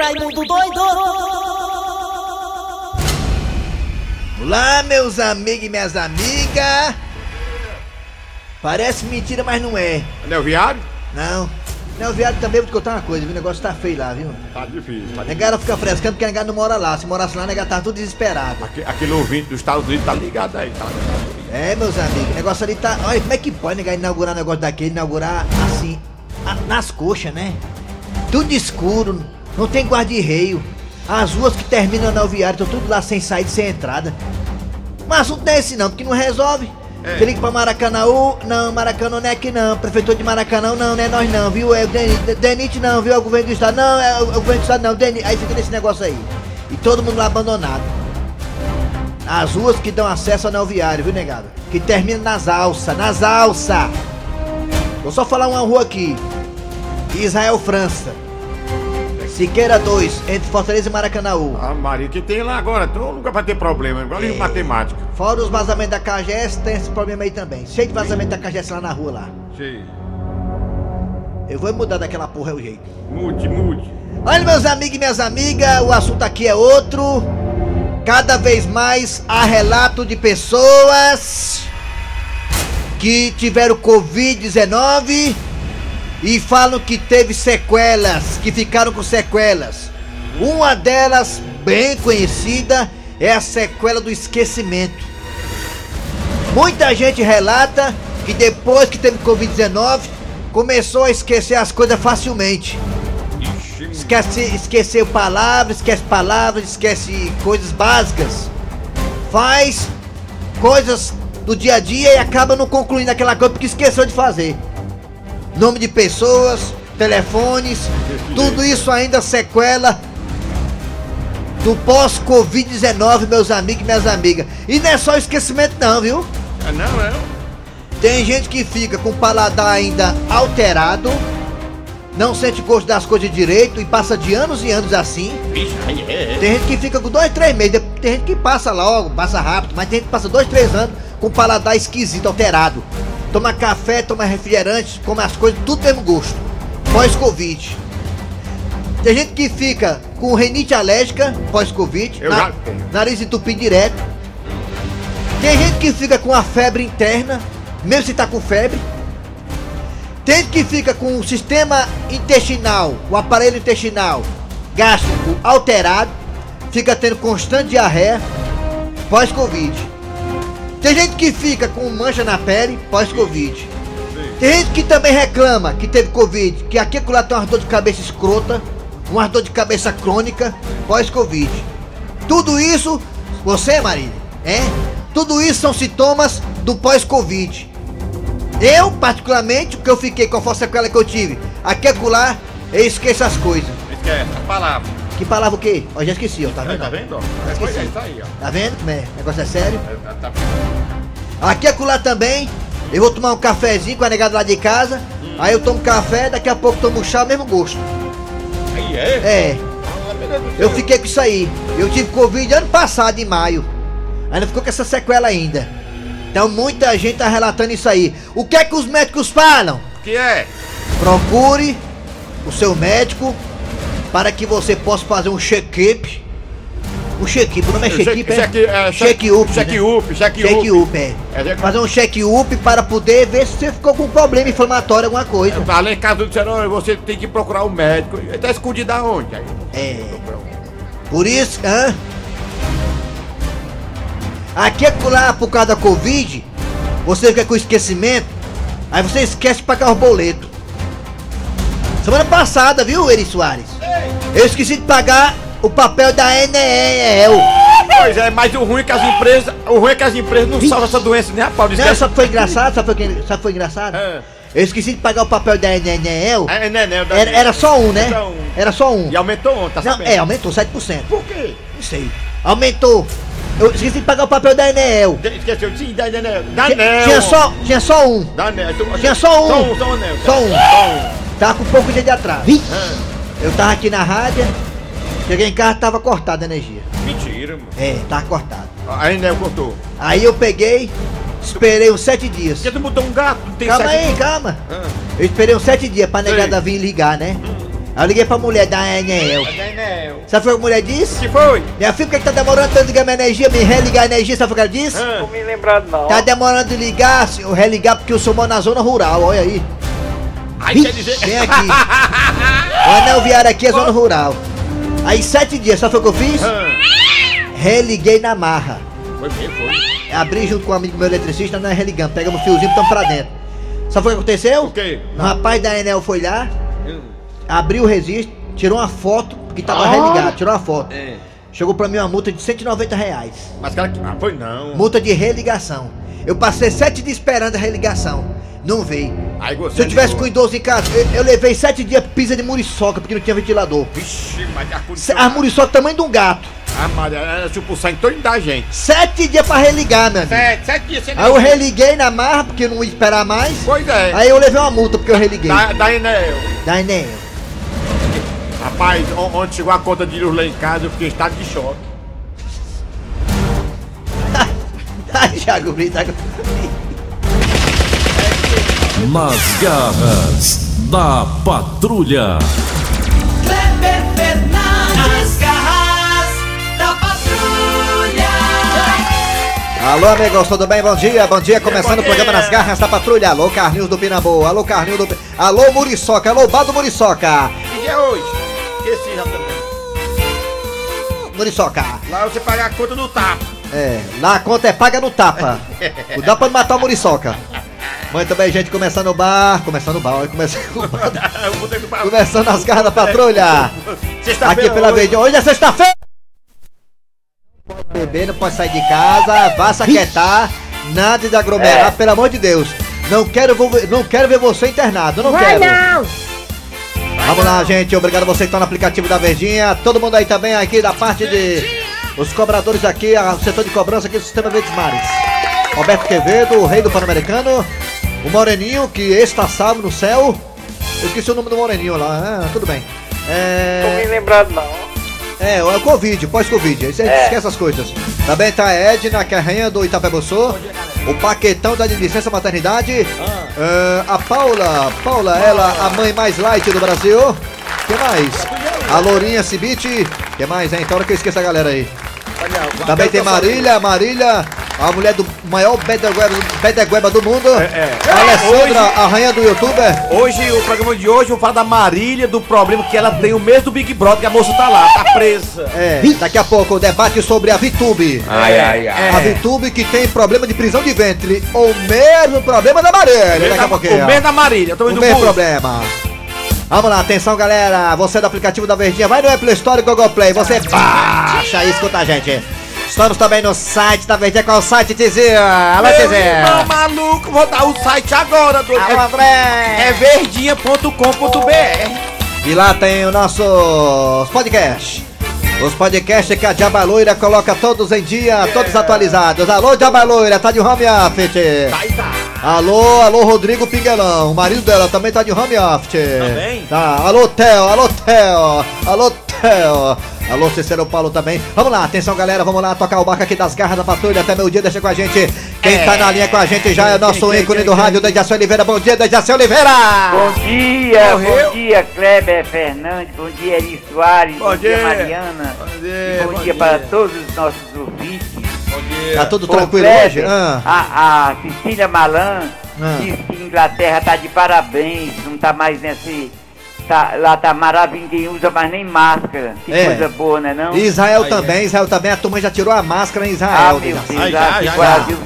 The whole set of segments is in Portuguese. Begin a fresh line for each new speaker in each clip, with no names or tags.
Raimundo doido!
Olá, meus amigos e minhas amigas. Parece mentira, mas não é.
Não é o viário?
Não. Não, o viado também vou te contar uma coisa, viu? O negócio tá feio lá, viu?
Tá difícil. Tá difícil.
Negara fica frescando porque a negada não mora lá. Se morasse lá, a negada tava tudo desesperado.
Aque- Aquele ouvinte dos Estados Unidos tá ligado aí, tá ligado.
É, meus amigos, o negócio ali tá. Olha, como é que pode negar inaugurar um negócio daquele, inaugurar assim, a- nas coxas, né? Tudo escuro, não tem guarda-reio. As ruas que terminam na viário estão tudo lá sem saída, sem entrada. Mas assunto não é esse não, porque não resolve.
É.
Você liga pra Maracanãú, não, Maracanã não é aqui não, prefeitura de Maracanã não, não é nós não, viu? É o Denit, Denit não, viu? É o governo do estado, não, é o, é governo do estado não, Denit. Aí fica nesse negócio aí. E todo mundo lá abandonado. As ruas que dão acesso ao anel viário, viu, negado? Que termina nas alças, nas alças. Vou só falar uma rua aqui. Israel França. Siqueira 2, entre Fortaleza e Maracanãú.
Ah, Maria, que tem lá agora? Então nunca vai ter problema, igual em
É.
matemática.
Fora os vazamentos da KGS, tem esse problema aí também. Cheio de vazamento da KGS lá na rua lá.
Sim.
Eu vou mudar daquela porra é o jeito.
Mude, mude.
Olha, meus amigos e minhas amigas, o assunto aqui é outro. Cada vez mais há relato de pessoas que tiveram Covid-19 e falam que teve sequelas, que ficaram com sequelas. Uma delas, bem conhecida, é a sequela do esquecimento. Muita gente relata que depois que teve Covid-19, começou a esquecer as coisas facilmente. Esquece, esqueceu palavras, esquece palavras, esquece coisas básicas. Faz coisas do dia a dia e acaba não concluindo aquela coisa porque esqueceu de fazer. Nome de pessoas, telefones, tudo isso ainda sequela do pós-Covid-19, meus amigos e minhas amigas. E não é só esquecimento não, viu?
Ah, não, não.
Tem gente que fica com o paladar ainda alterado, não sente gosto das coisas direito e passa de anos e anos assim.
Aí é.
Tem gente que fica com dois, três meses, tem gente que passa logo, passa rápido, mas tem gente que passa dois, três anos com o paladar esquisito, alterado. Toma café, toma refrigerante, come as coisas, tudo mesmo gosto. Pós-Covid. Tem gente que fica com renite alérgica, pós-Covid,
tenho.
nariz entupido direto. Tem gente que fica com a febre interna, mesmo se tá com febre. Tem gente que fica com o sistema intestinal, o aparelho intestinal gástrico alterado, fica tendo constante diarreia pós-Covid. Tem gente que fica com mancha na pele pós-Covid. Tem gente que também reclama que teve Covid, que aqui e lá tem uma dor de cabeça escrota, uma dor de cabeça crônica pós-Covid. Tudo isso, você, Marília, é? Tudo isso são sintomas do pós-Covid. Eu, particularmente, o que eu fiquei com a força sequela que eu tive, aqui e lá, eu esqueço as coisas.
Esquece a palavra.
Que palavra o quê? Ó, já esqueci, ó, tá vendo?
Tá vendo? ó?
Esqueci.
Depois é isso aí, ó.
Tá vendo como é? O negócio é sério?
É, Tá, tá...
Aqui e lá também, eu vou tomar um cafezinho com a negada lá de casa, aí eu tomo café, daqui a pouco tomo chá, mesmo gosto.
Aí é?
É,
Ah,
eu fiquei com isso aí. Eu tive Covid ano passado, em maio. Ainda ficou com essa sequela ainda. Então muita gente tá relatando isso aí. O que é que os médicos falam?
Que é?
Procure o seu médico para que você possa fazer um check-up. Um check-up, o nome é check-up, é?
Check- é,
Check-up?
Check-up, check-up.
Check-up, é.
É,
Fazer um check-up para poder ver se você ficou com problema inflamatório, alguma coisa.
Lá em casa disseram, você tem que procurar um médico. Ele tá escondido aonde? Aí,
É. Por isso, hã? Aqui é lá por causa da Covid, você fica com esquecimento, aí você esquece de pagar os boletos. Semana passada, viu, Eri Soares? Eu esqueci de pagar o papel da Enel.
Pois é, mas o ruim é que as empresas. O ruim é que as empresas não salvam essa doença nem a pau.
Não, que foi engraçado? Sabe o que sabe o que foi engraçado?
É.
Eu esqueci de pagar o papel da Enel.
É, né, né, da-
Era, era só um, né?
Era um.
Era só um.
E aumentou ontem, tá
Não,
sabendo?
é, aumentou 7%.
Por quê?
Não sei. Aumentou. Eu esqueci de pagar o papel da Enel.
De- Esqueceu, sim, da Anel. Da
Tinha,
Anel.
tinha só, tinha só um.
Da Anel. Tu-
Tinha só um.
Só um, só um anel.
Só um.
Só um.
Tava com pouco dia de atraso. Eu tava aqui na rádio, cheguei em casa tava cortada a energia.
mentira, mano.
É, tava cortado.
A Anel cortou.
Aí eu peguei, esperei uns sete dias.
Porque tu botou um gato, não tem
Calma
sete-
aí, calma.
Ah,
Eu esperei uns sete dias pra negada vir ligar, né? Aí eu liguei pra mulher da Enel.
Enel.
Sabe o que a mulher disse?
que foi?
Minha filha, por que que tá demorando tanto de ligar minha energia, me religar a energia? Sabe o que ela disse?
Ah.
Não me lembrado não.
Tá demorando de ligar, senhor, religar porque eu sou moro na zona rural, olha aí.
Aí quer dizer.
Vem aqui. O anel viário aqui é zona rural. Aí sete dias, sabe o que eu fiz? Religuei na marra.
Foi mesmo, foi.
Abri junto com um amigo meu eletricista, nós religamos, pegamos o fiozinho e estamos pra dentro. Sabe o que aconteceu?
O quê?
O rapaz da Enel foi lá, abriu o registro, tirou uma foto, que tava
Ah.
religado, tirou uma foto.
É.
Chegou pra mim uma multa de 190 reais.
Mas cara, ah, foi não.
Multa de religação. Eu passei sete dias esperando a religação. Não veio. Se eu tivesse com
ligou.
idoso em casa, eu, eu levei sete dias pisa de muriçoca, porque não tinha ventilador.
Vixe, mas a condição.
Muriçoca tamanho de um gato.
Ah, Maria, era tipo sangue todo da gente.
Sete dias pra religar, meu amigo.
Sete, sete dias sem
Aí eu religuei na marra, porque eu não ia esperar mais.
Pois é.
Aí eu levei uma multa, porque eu religuei.
Da, da Enel.
Da Enel.
Rapaz, on- onde chegou a conta de luz lá em casa, eu fiquei em estado de choque.
Ai, Thiago Brito,
Nas garras da patrulha.
Kleber Fernandes, garras da patrulha.
Alô, amigos, tudo bem? Bom dia, bom dia. Começando o programa Nas Garras da Patrulha. Alô, Carlinhos do Pinambu. Alô, Carlinhos do... Alô, Muriçoca. Alô, Baldo Muriçoca.
Que dia é hoje? Esqueci já também.
Muriçoca.
Lá você paga a conta do tapa.
É, lá a conta é paga no tapa. Não dá pra matar o Muriçoca. Muito bem, gente, começando o bar. Começando o bar, olha, começando o bar. Começando as garras da patrulha.
Sexta-feira.
Aqui pela de hoje é sexta-feira. Não pode beber, não pode sair de casa, vá se aquietar, nada de aglomerar,
É.
pelo amor de Deus. Não quero, não quero ver você internado, não quero. Vamos lá, gente. Obrigado a você que está no aplicativo da Verdinha. Todo mundo aí também aqui da parte de os cobradores aqui, o setor de cobrança aqui do Sistema Verdes Mares. Roberto Quevedo, o rei do Pan-Americano. O Moreninho, que está salvo no céu. Eu esqueci o nome do Moreninho lá. Ah, tudo bem. É...
Não me lembrado não.
É, é o Covid, pós-Covid, aí você
É.
esquece as coisas. Também tá a Edna, é a rainha do Itapebuçu. O Paquetão da licença maternidade. É, a Paula, Paula, ela, a mãe mais light do Brasil. que mais? A Lourinha Cibite. que mais, hein? Então hora que eu esqueço a galera aí. Também tem Marília, Marília, a mulher do maior bedegueba, do mundo.
É, é.
A Alessandra,
Hoje-
a rainha do youtuber.
Hoje, o programa de hoje, eu vou falar da Marília, do problema que ela tem o mês do Big Brother, que a moça tá lá, tá presa.
É, daqui a pouco o debate sobre a VTube.
Ai, ai, ai.
A VTube que tem problema de prisão de ventre. O mesmo problema da Marília. Daqui a pouquinho.
O mês da Marília, eu tô
O
vendo
mesmo
muito.
problema. Vamos lá, atenção galera. Você do aplicativo da Verdinha, vai no Apple Store e Google Play. Você baixa e escuta a gente. Estamos também no site da Verdinha. Qual é o site, Tizia? Alô, Tizia.
irmão maluco, vou dar o site agora, doido.
Alô,
É,
André.
é verdinha.com.br.
E lá tem o nosso podcast. Os podcasts que a Diaba Loira coloca todos em dia, todos atualizados. Alô, Diaba Loira, tá de home office.
Aí tá.
Alô, alô, Rodrigo Pinguelão. O marido dela também tá de home office.
Também?
Tá. Alô, Theo, alô, Theo. Alô, Theo. Alô, Cicero Paulo também. Vamos lá, atenção, galera. Vamos lá tocar o barco aqui das garras da patrulha. Até meu dia, deixa com a gente. Quem
É.
tá na linha com a gente já é o nosso ícone do rádio, Dejaci Oliveira. Bom dia, Dejaci Oliveira.
Bom dia,
Morreu?
bom dia, Kleber Fernandes, bom dia, Eri Soares,
Bom
bom, dia,
dia.
Mariana,
Bom dia,
bom,
bom
dia
dia.
para todos os nossos ouvintes.
Bom dia.
Tá tudo tranquilo
Kleber,
hoje? Ah.
A, a Cecília Malan
Ah.
diz que Inglaterra tá de parabéns, não tá mais nesse... Tá, lá tá maravilha, ninguém usa mais nem máscara. Que
É.
coisa boa, né não?
Israel
Aí,
também, Israel também. A turma já tirou a máscara em
Ah,
Israel.
meu
Dejaci.
Deus,
Aí,
ah,
já, já,
o
já.
Brasil,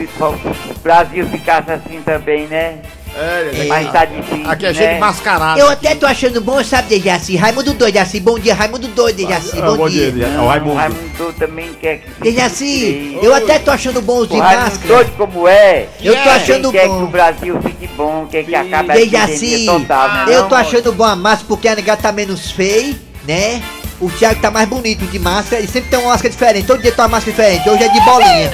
Brasil ficasse assim também, né?
É,
Mas tá difícil,
Aqui é
né?
cheio de mascarado.
Eu até tô achando bom, sabe, Dejaci? Raimundo doido, Dejaci. Bom dia, Raimundo doido, Dejaci.
Ah,
Bom,
bom
dia.
dia, É o Raimundo.
Raimundo também quer que...
Dejaci, eu até tô achando bom os de máscara.
doido como é.
Eu tô
É.
achando
quem quer que
bom.
o Brasil fique bom, quer que acabe a
Dejaci,
total, né?
eu
não?
tô achando bom a máscara porque a negada tá menos feia, né? O Thiago tá mais bonito de máscara e sempre tem uma máscara diferente. Todo dia tem uma máscara diferente. Hoje é de bolinha.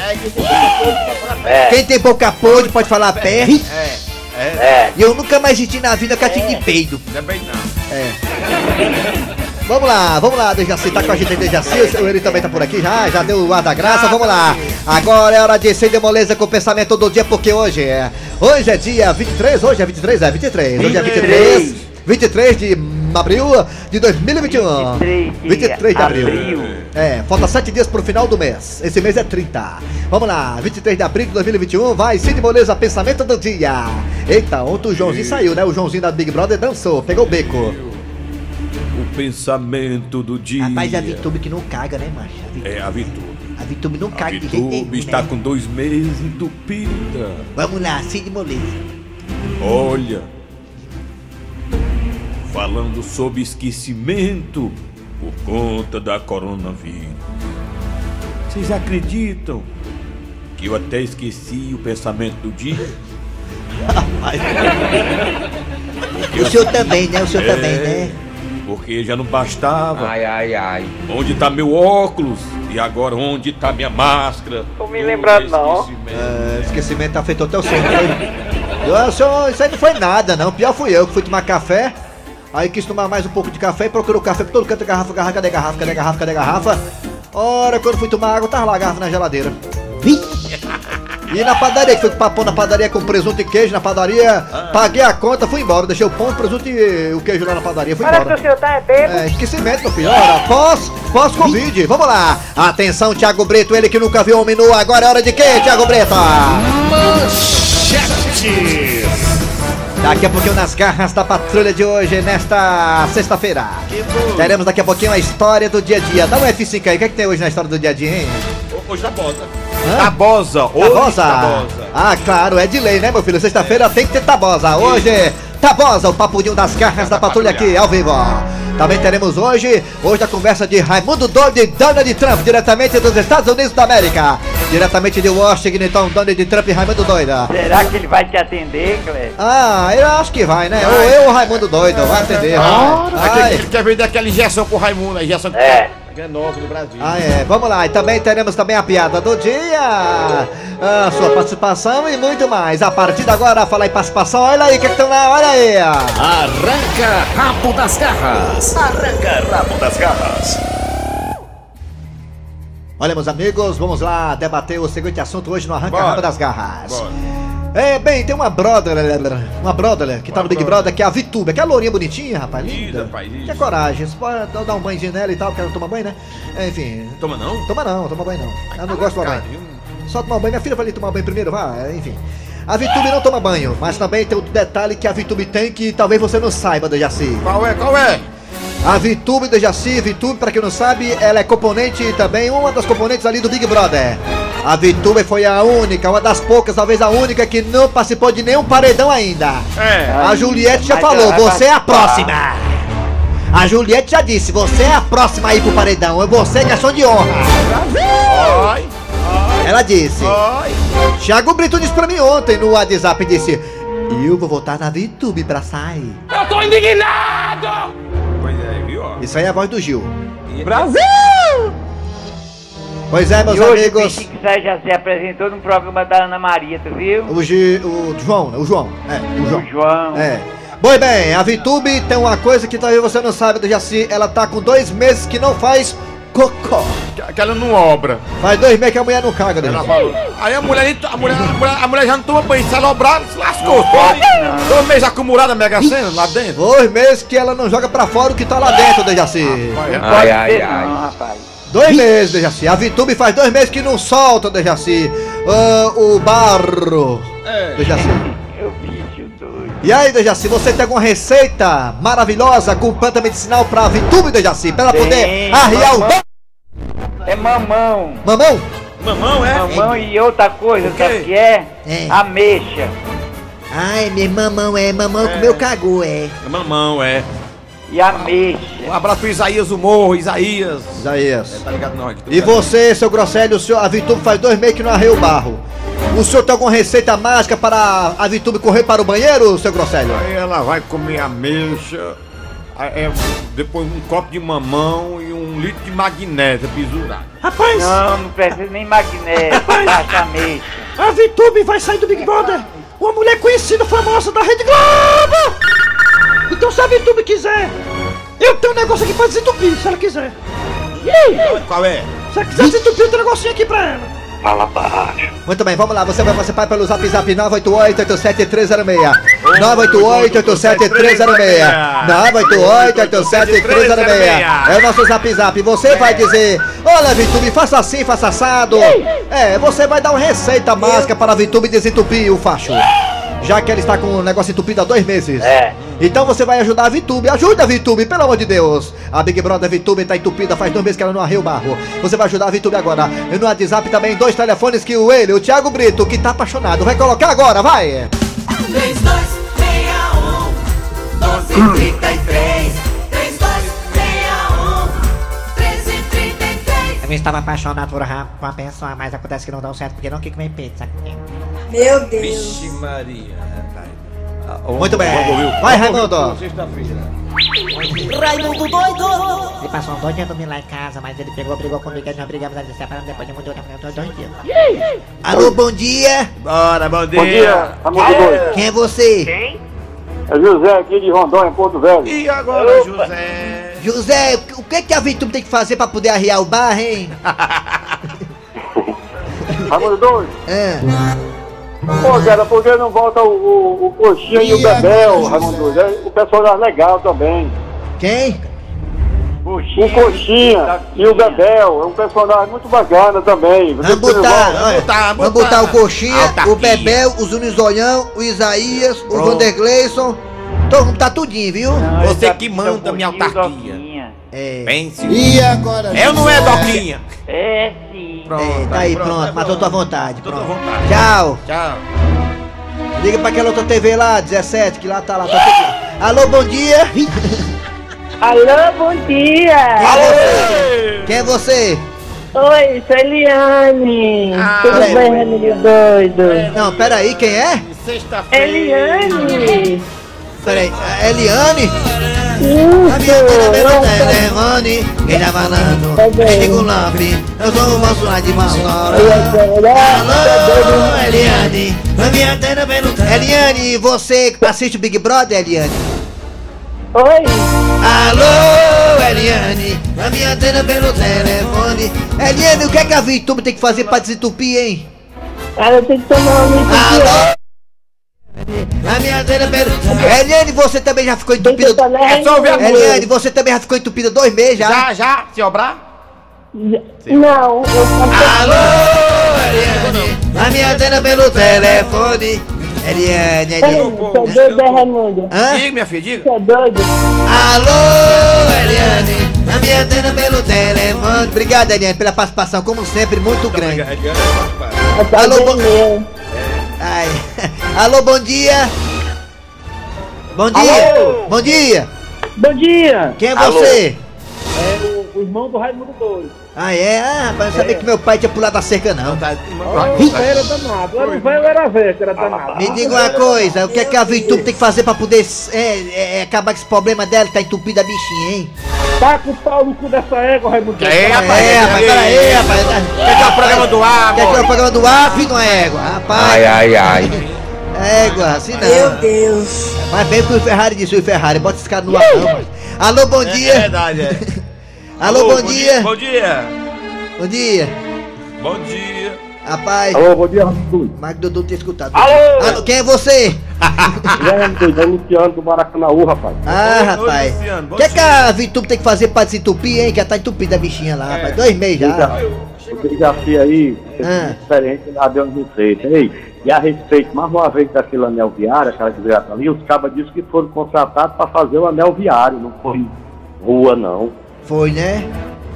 É,
Quem tem boca podre pode falar perto.
É, é,
é.
E eu nunca mais senti na vida catinho de peido.
não é bem não.
É. Vamos lá, vamos lá, Dejaci, tá com a gente aí, Dejaci, o ele também tá por aqui já, já deu o ar da graça, vamos lá. Agora é hora de ser de moleza com o pensamento do dia, porque hoje é, hoje é dia 23, hoje é 23, é 23, hoje é 23, 23 de abril de 2021.
23 de
23 de abril.
abril.
É, falta 7 dias pro final do mês. Esse mês é 30. Vamos lá, 23 de abril de 2021, vai Cid Moleza, pensamento do dia. Eita, ontem o Joãozinho saiu, né? O Joãozinho da Big Brother dançou, pegou o beco.
O pensamento do dia.
Rapaz, a Vitube que não caga, né, macho? A Vitube,
É a Vitube.
a Vitube não caga de jeito nenhum,
está
né?
com dois meses entupida.
Vamos lá, Cid Moleza.
Olha, falando sobre esquecimento por conta da coronavírus. Vocês acreditam que eu até esqueci o pensamento do dia? Porque
O
eu-
senhor também, né? O senhor
É,
também, né?
Porque já não bastava.
Ai, ai, ai.
Onde tá meu óculos? E agora onde tá minha máscara?
Tô me lembrando, não.
É, esquecimento afetou até o sono. foi? Eu, senhor, isso aí não foi nada, não. Pior fui eu que fui tomar café. Aí quis tomar mais um pouco de café e procurou café por todo canto. Garrafa, garrafa, cadê garrafa, cadê garrafa, cadê garrafa? Ora, quando fui tomar água, tava lá a garrafa na geladeira. E na padaria, que fui com pão na padaria com presunto e queijo na padaria, paguei a conta, fui embora. Deixei o pão, o presunto e o queijo lá na padaria, fui embora.
senhor tá bêbado.
É, esquecimento, meu filho. Ora, pós, pós Covid. Vamos lá. Atenção, Thiago Brito, ele que nunca viu um menu. Agora é hora de quê, Thiago Brito? Daqui a pouquinho nas garras da patrulha de hoje, nesta sexta-feira. Teremos daqui a pouquinho a história do dia a dia. Dá um F5 aí, o que, é que tem hoje na história do dia a dia, hein?
Hoje tá Tabosa.
Hã?
Tabosa. Hoje
Tabosa.
Tabosa.
Ah, claro, é de lei, né, meu filho? Sexta-feira tem que ter Tabosa. Hoje, Tabosa, o papudinho das garras da patrulha aqui, ao vivo. Também teremos hoje, hoje a conversa de Raimundo Doido e Donald Trump, diretamente dos Estados Unidos da América. Diretamente de Washington, então, Donald Trump e Raimundo Doida.
Será que ele vai te atender, Cleber?
Ah, eu acho que vai, né? Ou eu ou o Raimundo Doido, vai atender. vai. Vai.
Ele quer vender aquela injeção pro Raimundo, a injeção que
É.
é nova no Brasil.
Ah, é. Vamos lá. E também teremos também a piada do dia. A sua participação e muito mais. A partir de agora, falar em participação. Olha aí, o que estão lá? Olha aí.
Arranca rabo das garras. Arranca rabo das garras.
Olha, meus amigos, vamos lá debater o seguinte assunto hoje no Arranca
Bora.
Rabo das Garras.
Bora.
É, bem, tem uma brother, uma brother que tá no Big Brother, que é a Vitube, que é a lourinha bonitinha, rapaz, linda.
Linda, rapaz, isso.
Que é coragem, você pode dar um banhozinho nela e tal, porque ela não toma banho, né? É, Enfim,
Toma não?
toma não, toma banho não. Ela não gosta de tomar banho. Só tomar banho. Minha filha vai ali tomar banho primeiro, vá, é, enfim. A Vitube não toma banho, mas também tem outro detalhe que a Vitube tem que talvez você não saiba, Dejaci.
Qual é? Qual é?
A Vitube Dejaci, Vitube, pra quem não sabe, ela é componente também, uma das componentes ali do Big Brother. A Vitube foi a única, uma das poucas, talvez a única, que não participou de nenhum paredão ainda.
É.
A Juliette já falou, você é a próxima. A Juliette já disse, você é a próxima aí pro paredão, é você questão de honra.
Ai,
Ela disse.
ai.
Thiago Brito disse pra mim ontem no WhatsApp, disse, eu vou votar na VTube pra sair.
Pois é, viu?
Isso aí é a voz do Gil.
Brasil!
Pois é, meus
e hoje
amigos.
o Sai já se apresentou no programa da Ana Maria, tu viu?
O, Gi, o João, né? O João. É, o João.
O João.
É. Pois bem, a VTube tem uma coisa que talvez você não saiba do Jaci. Ela tá com dois meses que não faz cocô.
Que- Que ela não obra.
Faz dois meses que a mulher não caga,
falou. Aí a mulher, a mulher, a mulher, a mulher já não toma banho, se ela obrar, se lascou. Dois meses acumulado a Mega Sena lá dentro.
Dois meses que ela não joga pra fora o que tá lá dentro, Dejaci.
É.
ai, ai.
não, rapaz.
Dois meses, Dejaci. A VTube faz dois meses que não solta, Dejaci. Ah, o barro.
É.
Dejaci.
Eu bicho doido.
E aí, Dejaci, você tem alguma receita maravilhosa com planta medicinal pra VTube, Dejaci? Pra ela poder arriar o...
É mamão.
Mamão?
Mamão, é?
Mamão e outra coisa,
O quê?
sabe o que é?
É.
Ameixa.
Ai, meu mamão é mamão
É.
comeu cagou, é.
Mamão, é.
E ameixa.
Um abraço pro Isaías, o morro, Isaías.
Isaías.
Tá ligado não? aqui, tô
E
ligado.
você, seu Grosselio, o senhor, a Vitube faz dois meses que não arreia o barro. O senhor tem alguma receita mágica para a Vitube correr para o banheiro, seu Grosselio?
Aí ela vai comer ameixa, é, depois um copo de mamão e um litro de magnésio bisurado.
Rapaz,
Não, não precisa nem magnésio. Baixa ameixa.
a Vitube vai sair do Big Brother. Uma mulher conhecida, famosa da Rede Globo. Então se a Vitube quiser, eu tenho um negócio aqui pra desentupir, se ela quiser.
Qual é?
Se ela quiser desentupir, eu tenho um negocinho aqui pra ela. Fala baixo. Muito bem, vamos lá. Você vai participar pelo zap zap 988-87306. 988-87306. 988-87306. É o nosso zap zap. Você vai dizer: Olha, Vitube, faça assim, faça assado. É, você vai dar uma receita mágica para a Vitube desentupir o facho. Já que ela está com o negócio entupido há dois meses.
É.
Então você vai ajudar a Vitube. Ajuda a Vitube, pelo amor de Deus. A Big Brother Vitube tá entupida faz dois meses que ela não arreia o barro. Você vai ajudar a Vitube agora. E no WhatsApp também dois telefones que o ele, o Thiago Brito, que tá apaixonado, vai colocar agora, vai.
3261 1233 3261 1333
Eu estava apaixonado por uma, por uma pessoa, mas acontece que não deu certo porque não quis comer pizza.
Meu Deus.
Vixe Maria.
Muito bem. Vai, Raimundo.
Raimundo doido
Ele passou dois dias dormindo lá em casa, mas ele pegou, brigou comigo, nós brigamos, nós separamos, depois de muito tempo, dois, dois dias.
Alô, bom dia.
Bora, bom dia.
Bom dia, Raimundo Doido.
Quem é você?
Quem?
É José aqui de Rondônia, Porto Velho.
E agora, José?
José, o que, que a Vitube tem que fazer pra poder arriar o bar, hein?
Raimundo Doido.
É.
Pô, cara, por que não volta o, o, o Coxinha e o Bebel, Raimundo? É, O personagem legal também.
Quem?
O Coxinha e o Bebel é um personagem muito bacana também.
Vamos botar, vamos
botar.
botar o Coxinha, o Bebel, o Zunizolhão, o Isaías, o
Pronto.
Vandergleison. Todo mundo tá tudinho, viu?
Você que manda, minha autarquia.
É.
Pense.
E agora?
Eu não é Doquinha.
É sim.
É, tá aí, pronto, matou tua vontade. Pronto.
vontade.
Tchau.
Tchau.
Liga pra aquela outra TV lá, 17, que lá tá lá. Tá tudo- Alô, bom dia.
Alô, bom dia.
Quem é você?
Oi, sou Eliane. Tudo
peraí.
bem, amigo doido?
Não, peraí, quem é?
Eliane.
Peraí, a Eliane? A minha
Isso.
filha pelo telefone, quem tá falando?
Tá
Digo Lampe, eu sou o moço lá de Malnora.
Tá
Alô, Eliane, a minha antena pelo Eliane, você assiste o Big Brother, Eliane?
Oi.
Alô, Eliane, a minha antena pelo telefone. Eliane, o que é que a VTube tem que fazer pra desentupir, hein?
Ela tem que tomar um de
Alô? A minha antena pelo... Eliane, você também já ficou entupida...
tomar
Resolve a
Eliane, você também já ficou entupida dois meses já?
Já, já, se obrar?
Não,
Alô, Eliane, a minha antena pelo telefone. Eliane, Eliane.
Você é doido, é, Raimundo?
Hã?
Diga, minha filha, diga.
Você é doido?
Alô, Eliane, a minha antena pelo telefone. Obrigado, Eliane, pela participação, como sempre, muito grande.
É pra
Alô,
bem
bom-. Ai. Alô, bom dia. Bom dia.
Alô?
Bom dia.
Bom dia.
Quem é você?
É o, o irmão do Raimundo Doido.
Ah, é? Ah, rapaz, eu sabia que meu pai tinha pulado a cerca, não.
Era danado. Era o velho, era velho, que era danado.
Me diga uma coisa, o que é que a VTube tem que fazer pra poder é, é, acabar com esse problema dela que tá entupida a bichinha, hein?
Tá com o pau no cu dessa égua, Raimundo
É, rapaz,
É, rapaz, peraí, rapaz.
Quer que é o programa do ar,
Quer tirar o
amor?
programa do ar, filho de uma égua? Rapaz,
ai, ai.
égua, assim não.
Meu Deus.
Mas bem o que o Ferrari disse, o Ferrari, bota esse cara no ar não. Alô, bom
É
dia.
verdade, é.
Alô, bom dia.
Bom dia.
Bom dia.
Bom dia.
Rapaz,
Alô, bom dia, Doido.
mas Dudu tem escutado.
Alô?
Alô, quem é você?
É o Luciano do Maracanãú, rapaz.
Ah,
Oi,
rapaz.
Bom
O que, é que
dia.
a VTube tem que fazer pra desentupir, hein? Que ela tá entupida a bichinha lá,
É.
rapaz. Dois meses já.
O desafio aí,
Ah.
diferente lá de onde você. Ei, e a respeito, mais uma vez, daquele anel viário, aquela desgraça ali, os cabas disseram que foram contratados para fazer o anel viário, não foi rua, não.
Foi, né?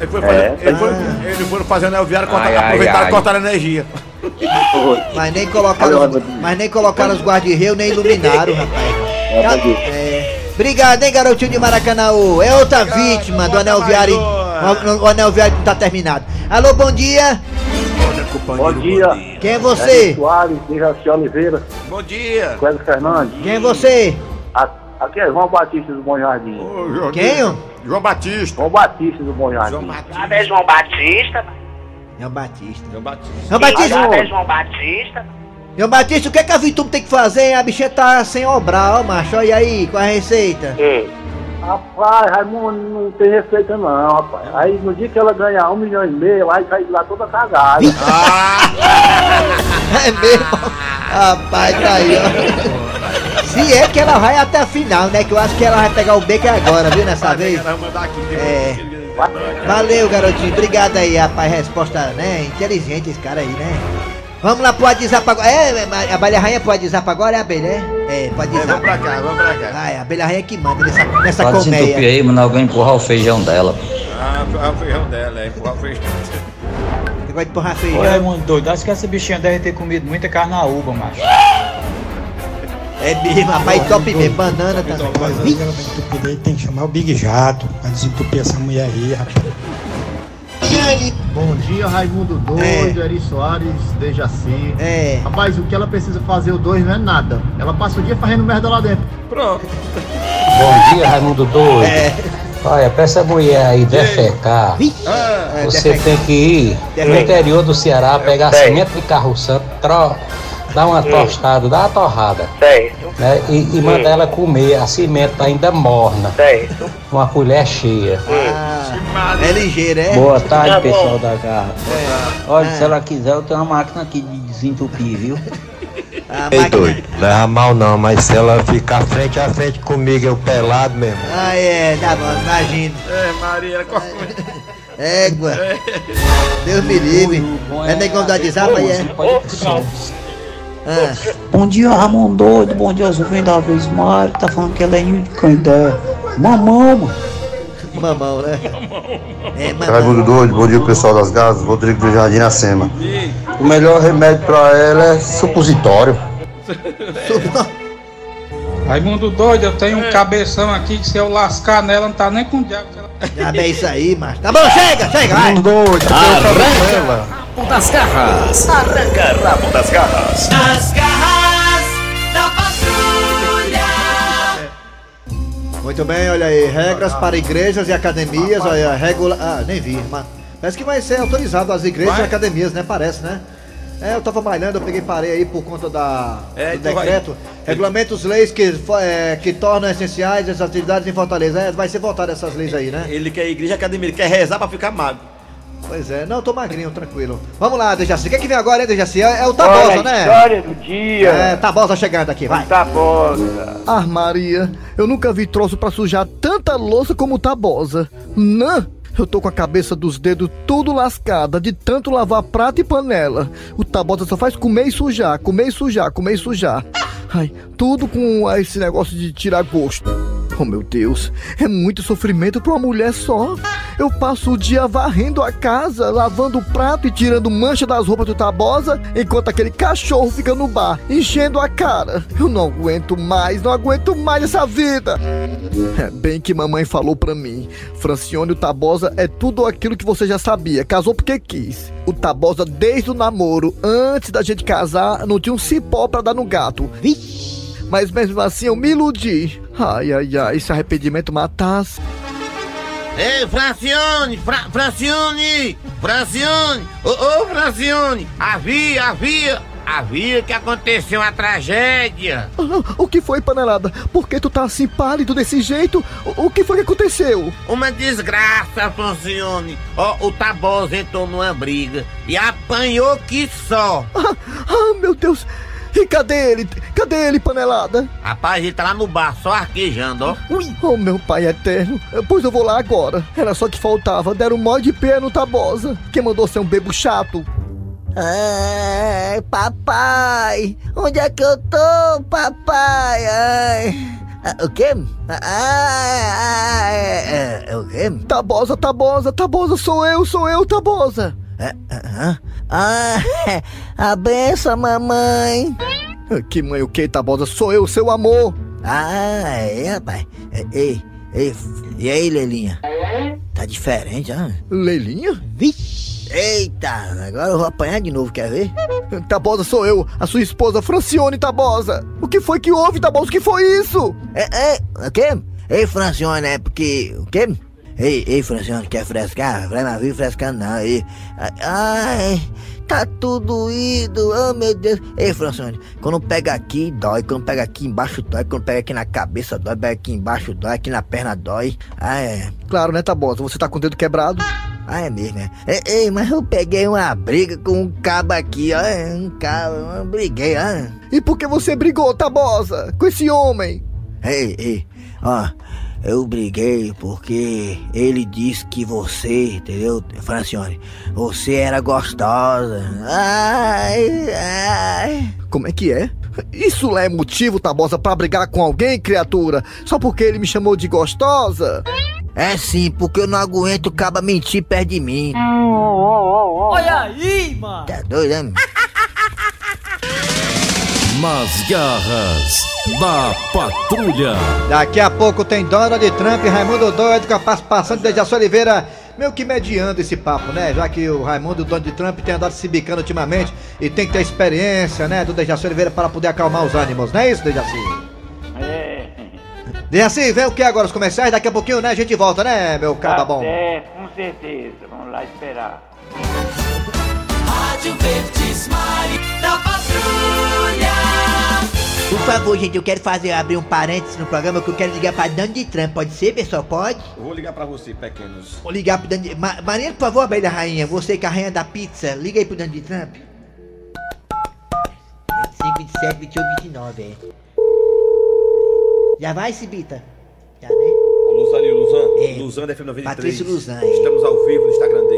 Ele foi fazer,
É.
ele foi,
Ah.
ele foi fazer anel viário, cortar,
Ai,
aproveitaram e cortaram a energia.
Mas nem colocaram, os, mas nem colocaram os guarda-reio, nem iluminaram, rapaz.
É.
É. Obrigado, hein, garotinho de Maracanãú. É outra vítima do anel viário. O, o anel viário não tá terminado. Alô, bom dia.
Bom dia.
Quem é
É
você?
Soares, Dejaci Oliveira,
Bom dia.
Cléber Fernandes.
Quem é você?
A- Aqui é João Batista do Bom Jardim.
Ô, João-
Quem?
João Batista.
João Batista do Bom Jardim.
João Batista.
é João Batista?
É o Batista.
João Batista.
João Batista,
é João Batista?
João Batista, o que, é que a Vitube tem que fazer? hein? A bichinha tá sem obrar, ó, macho. Olha aí, com a receita.
Rapaz, Raimundo não tem receita não, rapaz. Aí no dia que ela ganhar um milhão e meio, aí sai de lá toda cagada.
Ah,
É mesmo? Rapaz, tá aí, ó. Se é que ela vai até a final, né? Que eu acho que ela vai pegar o beco agora, viu, nessa vez?
Vai mandar aqui.
É. Valeu, garotinho. Obrigado aí, rapaz. Resposta, né? Inteligente esse cara aí, né? Vamos lá pro WhatsApp agora. É, mas a abelha rainha pro WhatsApp agora é a abelha, é? É, pro
É, vamos pra cá, vamos pra cá.
Vai, a abelha rainha que manda nessa, nessa
Pode se entupir
colmeia.
aí, mano, alguém empurrar o feijão dela.
Ah, empurrar o feijão dela, é, empurrar o feijão.
Negócio de empurrar feijão.
Raimundo doido, acho que essa bichinha deve ter comido muita carnaúba, macho.
É mesmo, rapaz, top mesmo. Banana.
Mas geralmente, entupir aí tem que chamar o Big Jato pra desentupir essa mulher aí, rapaz.
Bom dia, Raimundo Doido, Eri Soares, Dejaci.
É.
Rapaz, o que ela precisa fazer o dois não é nada. Ela passa o dia fazendo merda lá dentro.
Pronto.
Bom dia, Raimundo Doido.
É.
Olha, pra essa mulher aí defecar,
Ah,
É,
você
defeca-
tem que ir no
Defeca.
interior do Ceará, pegar cimento de carro santo, tro... dar uma tostada, dar uma torrada,
Certo,
né? E, e mandar ela comer a cimento ainda morna,
certo.
uma colher cheia.
Ah, é ligeiro, é?
Boa tarde,
Tá
pessoal da garra.
É.
Olha,
É.
se ela quiser, eu tenho uma máquina aqui de desentupir, viu?
A
Ei,
máquina-
doido, leva mal não, mas se ela ficar frente a frente comigo, eu pelado mesmo.
Ah, é, tá bom, imagino.
é, Maria, ela corre.
Égua. Deus me livre. É negão do WhatsApp aí, é? Ah,
Bom dia, Ramon doido. Bom dia, Zuvem da vez Mário. Tá falando que ela é de Candé. Mamão, mano.
mamão, né? É,
Raimundo
mamão.
doido, bom dia pessoal das gasas, Rodrigo do Jardim Acema. O melhor remédio pra ela é supositório.
Raimundo doido, eu tenho um cabeção aqui que se eu lascar nela, não tá nem com diabo. se ela-
Já bem isso aí, mas. Tá bom, chega, chega, vai.
doido,
Arranca rabo das garras. Arranca rabo das garras.
As garras da patrulha.
Muito bem, olha aí. Regras para igrejas e academias. Olha, regula. Ah, nem vi, mas. Parece que vai ser autorizado as igrejas e
Vai?
academias, né? Parece, né? É, eu tava malhando, eu peguei e parei aí por conta da,
É,
do
então vai-
decreto. Regulamentos, leis que, é, que tornam essenciais essas atividades em Fortaleza. É, vai ser votado essas leis aí, né?
Ele quer igreja academia, ele quer rezar pra ficar mago.
Pois é, não, eu tô magrinho, tranquilo. Vamos lá, Dejaci. O que, é que vem agora, hein, Dejaci? É, é o Tabosa,
Olha a
né?
história do dia.
É, Tabosa chegando aqui, vai.
Tabosa.
Ah, Maria, eu nunca vi troço pra sujar tanta louça como o Tabosa. Não! Eu tô com a cabeça dos dedos tudo lascada de tanto lavar prato e panela. O Tabosa só faz comer e sujar, comer e sujar, comer e sujar. Ai, tudo com esse negócio de tirar gosto. Oh meu Deus, é muito sofrimento pra uma mulher só. Eu passo o dia varrendo a casa, lavando o prato e tirando mancha das roupas do Tabosa, enquanto aquele cachorro fica no bar, enchendo a cara. Eu não aguento mais, não aguento mais essa vida. É bem que mamãe falou pra mim. Francione o Tabosa é tudo aquilo que você já sabia. Casou porque quis. O Tabosa, desde o namoro, antes da gente casar, não tinha um cipó pra dar no gato. Mas mesmo assim eu me iludi. Ai, ai, ai, esse arrependimento matasse.
Ei, Francione! Fra Francione! Francione! Ô, ô, Francione! Havia, havia! Havia que aconteceu uma tragédia!
Ah, O que foi, panelada? Por que tu tá assim pálido desse jeito? O, o que foi que aconteceu?
Uma desgraça, Francione! Ó, o Tabosa entrou numa briga e apanhou que só!
Ah, ah, meu Deus! E cadê ele? Cadê ele, panelada?
Rapaz, ele tá lá no bar só arquejando, ó!
Ui, oh meu pai eterno, pois eu vou lá agora. Era só que faltava, deram mó de pé no Tabosa. Quem mandou ser um bebo chato?
Ai, papai, onde é que eu tô, papai? Ai. Ah, O quê? Ah, ah, é, é, o quê?
Tabosa, Tabosa, Tabosa, sou eu, sou eu, Tabosa.
Ah, ah, a benção, mamãe.
Ah, Que mãe o que, Tabosa? Sou eu, seu amor.
Ah, é, rapaz. É, Ei, ei, e aí, Lelinha? Tá diferente, ah?
Leilinha?
Vixe! Eita, agora eu vou apanhar de novo, quer ver?
Tabosa, sou eu, a sua esposa Francione Tabosa. O que foi que houve, Tabosa? O que foi isso?
É, é, o quê? Ei, Francione, é porque. O quê? Ei, ei, Francione, quer frescar? Vai na vida frescando não, aí. Ai, tá tudo ido, oh meu Deus. Ei, Francione, quando pega aqui, dói. Quando pega aqui embaixo, dói. Quando pega aqui na cabeça, dói. Pega aqui embaixo, dói. Aqui na perna, dói. Ah, é.
Claro, né, Tabosa? Você tá com o dedo quebrado?
Ah, é mesmo, é? Ei, ei, mas eu peguei uma briga com um cabo aqui, ó. Um cabo, eu briguei, ó.
E por que você brigou, Tabosa, com esse homem?
Ei, ei, ó. Eu briguei porque ele disse que você, entendeu, Francione? Você era gostosa. Ai, ai.
Como é que é? Isso lá é motivo, Tabosa, pra brigar com alguém, criatura? Só porque ele me chamou de gostosa?
É sim, porque eu não aguento o caba mentir perto de mim.
Olha aí, mano.
Tá doido, né?
Nas garras da patrulha.
Daqui a pouco tem Donald Trump e Raimundo Doido com a participação de Dejaci Oliveira. Meio que mediando esse papo, né? Já que o Raimundo e o Donald Trump tem andado se bicando ultimamente e tem que ter experiência, né? Do Dejaci Oliveira para poder acalmar os ânimos, não é isso, Dejaci?
É.
Dejaci, vem o que agora? Os comerciais? Daqui a pouquinho, né? A gente volta, né, meu
Tá
caba bom?
certo, com certeza. Vamos lá esperar.
Rádio Verdes Mari da Patrulha.
Por favor, gente, eu quero fazer abrir um parênteses no programa que eu quero ligar pra Donald Trump. Pode ser, pessoal? Pode?
Eu vou ligar pra você, pequenos.
Vou ligar pro Donald... Ma Marinha, por favor, abelha rainha. Você que é a rainha da pizza. Liga aí pro Donald Trump. 25, 27, 28, 29, é. Já vai, Cibita? Já, né?
Luzan e Luzan.
É.
Luzan da FM 93.
Patrício Luzan, é.
Estamos ao vivo no Instagram dele.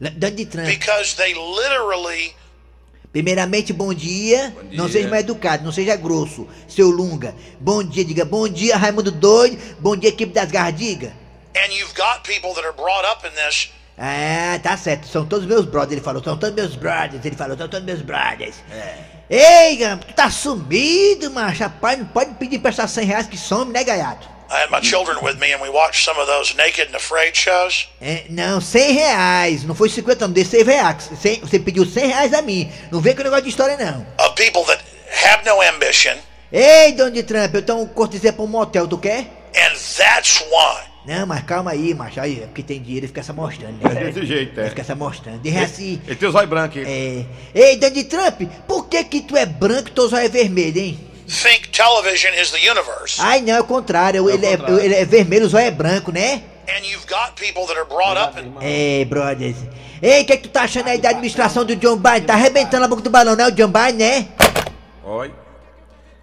Donald Trump.
Because they literally
Primeiramente, bom dia. Não
dia.
seja mal educado, não seja grosso, seu Lunga. Bom dia, diga bom dia, Raimundo Doido. Bom dia, equipe das garras, diga.
and you've got people that are brought up in this
Ah, tá certo. São todos meus brothers, ele falou. São todos meus brothers, ele falou. São todos meus brothers. Ei, Gampo, tu tá sumido, macho. Rapaz, não pode pedir pra estar 100 reais que some, né, gaiato?
I had my children with me and we watched some of those naked and afraid shows.
É, não, 100 reais. Não foi 50, não. Dei 100 reais. 100 você pediu 100 reais a mim. Não vem com negócio de história, não.
Of people that have no ambition,
Ei, Donald Trump, eu tenho um cortesia pra um motel, tu quer?
and that's why.
Não, mas calma aí, macho. Aí, é porque tem dinheiro e fica se mostrando, né?
É desse jeito, é.
Ele fica se mostrando. De assim.
Ele tem os olhos brancos. ele.
É. Ei, Donald Trump, por que que tu é branco e teu zóio é vermelho, hein?
Think television is the universe.
Ai, não, é o contrário. ele, É, ele é vermelho, o zóio é branco, né?
And you've got people that are brought up in
É, brothers. Ei, o que, que tu tá achando aí da administração do John Biden? Tá arrebentando a boca do balão, né? O John Biden, né?
Oi.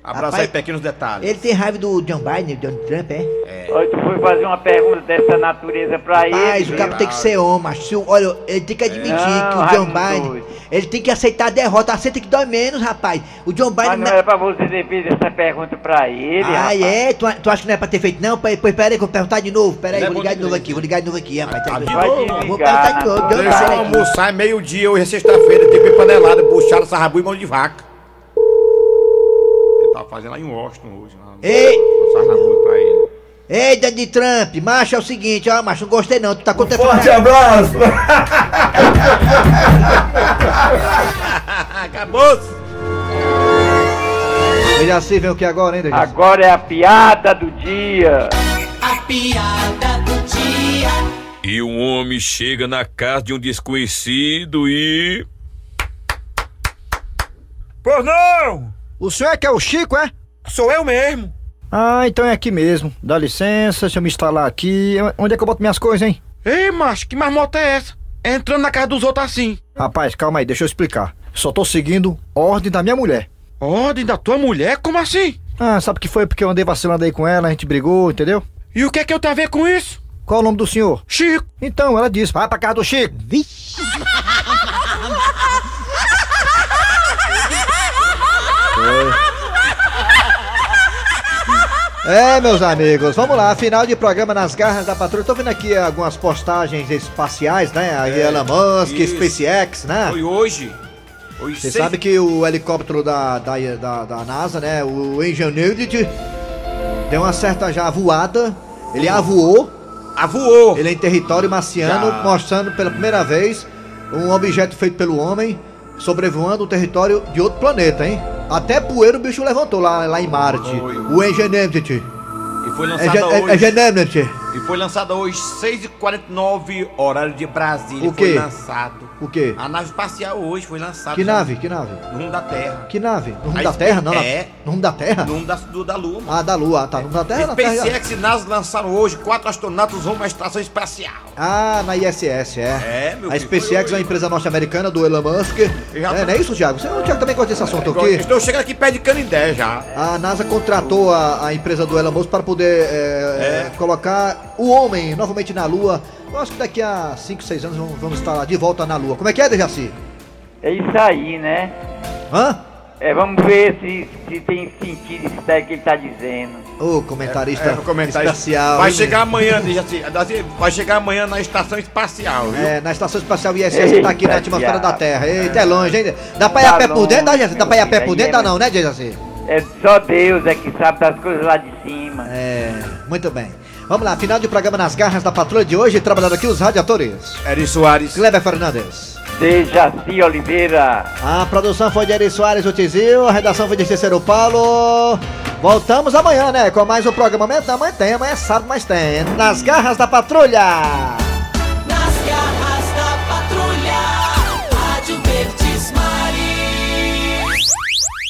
Abraço
Rapaz,
aí, pequenos detalhes.
Ele tem raiva do John Biden, do Donald Trump, é?
Oi, tu foi fazer uma pergunta dessa natureza pra
Mas
ele.
o cara tem que ser homem, macho. Olha, ele tem que admitir
Não,
que o John Biden, ele tem que aceitar a derrota. Aceita que dói menos, rapaz. O John Biden...
Mas não era pra você ter feito essa pergunta pra ele,
Ah,
rapaz.
é? Tu, tu acha que não é pra ter feito, não? Pois pois pera aí que eu vou perguntar de novo. Pera aí,
Ele é
vou ligar
de
de novo aqui, vou ligar de novo aqui, rapaz.
de
Vai
novo?
desligar, Vou perguntar de novo.
Deixa eu almoçar, é meio-dia, hoje é sexta-feira, ir panelada, buchada, sarrabu e mão de vaca. Fazendo lá em Washington hoje. Lá,
Ei!
Sarrabu pra ele.
Ei, Donald Trump, macho, é o seguinte, ó, macho, não gostei não, tu tá contando...
forte abraço! Acabou-se!
Veja assim, vem o que agora, hein, Dejaci?
Agora é a piada do dia.
A piada do dia.
E um homem chega na casa de um desconhecido e.
Pois não! O senhor é que é o Chico, é?
Sou eu mesmo.
Ah, então é aqui mesmo. Dá licença, deixa eu me instalar aqui. Onde é que eu boto minhas coisas, hein?
Ei, macho, que marmota é essa? Entrando na casa dos outros assim.
Rapaz, calma aí, deixa eu explicar. Só tô seguindo ordem da minha mulher.
Ordem da tua mulher? Como assim?
Ah, sabe o que foi? Porque eu andei vacilando aí com ela, a gente brigou, entendeu?
E o que é que eu tenho a ver com isso?
Qual o nome do senhor?
Chico.
Então, ela disse, vai pra casa do Chico. Vixe.
É, meus amigos, vamos lá, final de programa nas garras da patrulha. Tô vendo aqui algumas postagens espaciais, né? A Elon Musk,
isso.
SpaceX, né?
Foi hoje. Hoje
Você sabe que o helicóptero da, da, da, da NASA, né? O Ingenuity deu uma certa já voada. Ele avoou.
Avoou!
Ele é em território marciano,
Já.
mostrando pela primeira vez um objeto feito pelo homem sobrevoando o território de outro planeta, hein? Até poeira o bicho levantou lá, lá em Marte. O Ingenuity.
E foi lançado
Enge-
hoje.
Ingenuity.
E E foi lançada hoje, 6h49, horário de Brasília.
O quê?
Foi lançado.
O quê?
A nave espacial hoje foi lançada.
Que nave? Que nave?
No rumo da Terra.
Que nave? No rumo
A
da Terra? Não,
é.
no rumo da Terra?
No rumo da, do, da Lua. mano.
Ah, da Lua. Ah, tá. No rumo da Terra?
SpaceX e NASA lançaram hoje quatro astronautas rumo à estação espacial.
Ah, na ISS, é.
É, meu
A
filho,
SpaceX é uma empresa norte-americana do Elon Musk.
já
É,
tô-
não é isso, Thiago? Você, o Thiago também gosta desse assunto aqui?
Estou chegando aqui perto de Canindé já.
A NASA contratou a, a empresa do Elon Musk para poder é, colocar o homem novamente na Lua. Eu acho que daqui a 5, 6 anos vamos, vamos estar lá de volta na Lua. Como é que é, Dejaci?
É isso aí, né?
Hã?
É, vamos ver se, se tem sentido isso daí que ele tá dizendo.
Ô, comentarista
É, o comentário
espacial.
Vai
hein?
chegar amanhã, diz assim, assim, vai chegar amanhã na estação espacial, viu?
É, na estação espacial ISS que tá aqui na atmosfera da Terra. Eita, é longe, hein? Dá pra ir
Tá
a pé por dentro, dá? Dá pra ir a pé por
filho,
dentro? Dá
é
não, né, Dejaci?
É só Deus é que sabe das coisas lá de cima.
É, muito bem. Vamos lá, final de programa nas garras da patrulha de hoje, trabalhando aqui os radiadores.
Eri Soares.
Kleber Fernandes.
Dejaci Oliveira.
A produção foi de Eri Soares, o Tizil, a redação foi de Cícero Paulo. Voltamos amanhã, né? Com mais um programa. Amanhã tem, amanhã é sábado, mas tem. Nas garras da patrulha.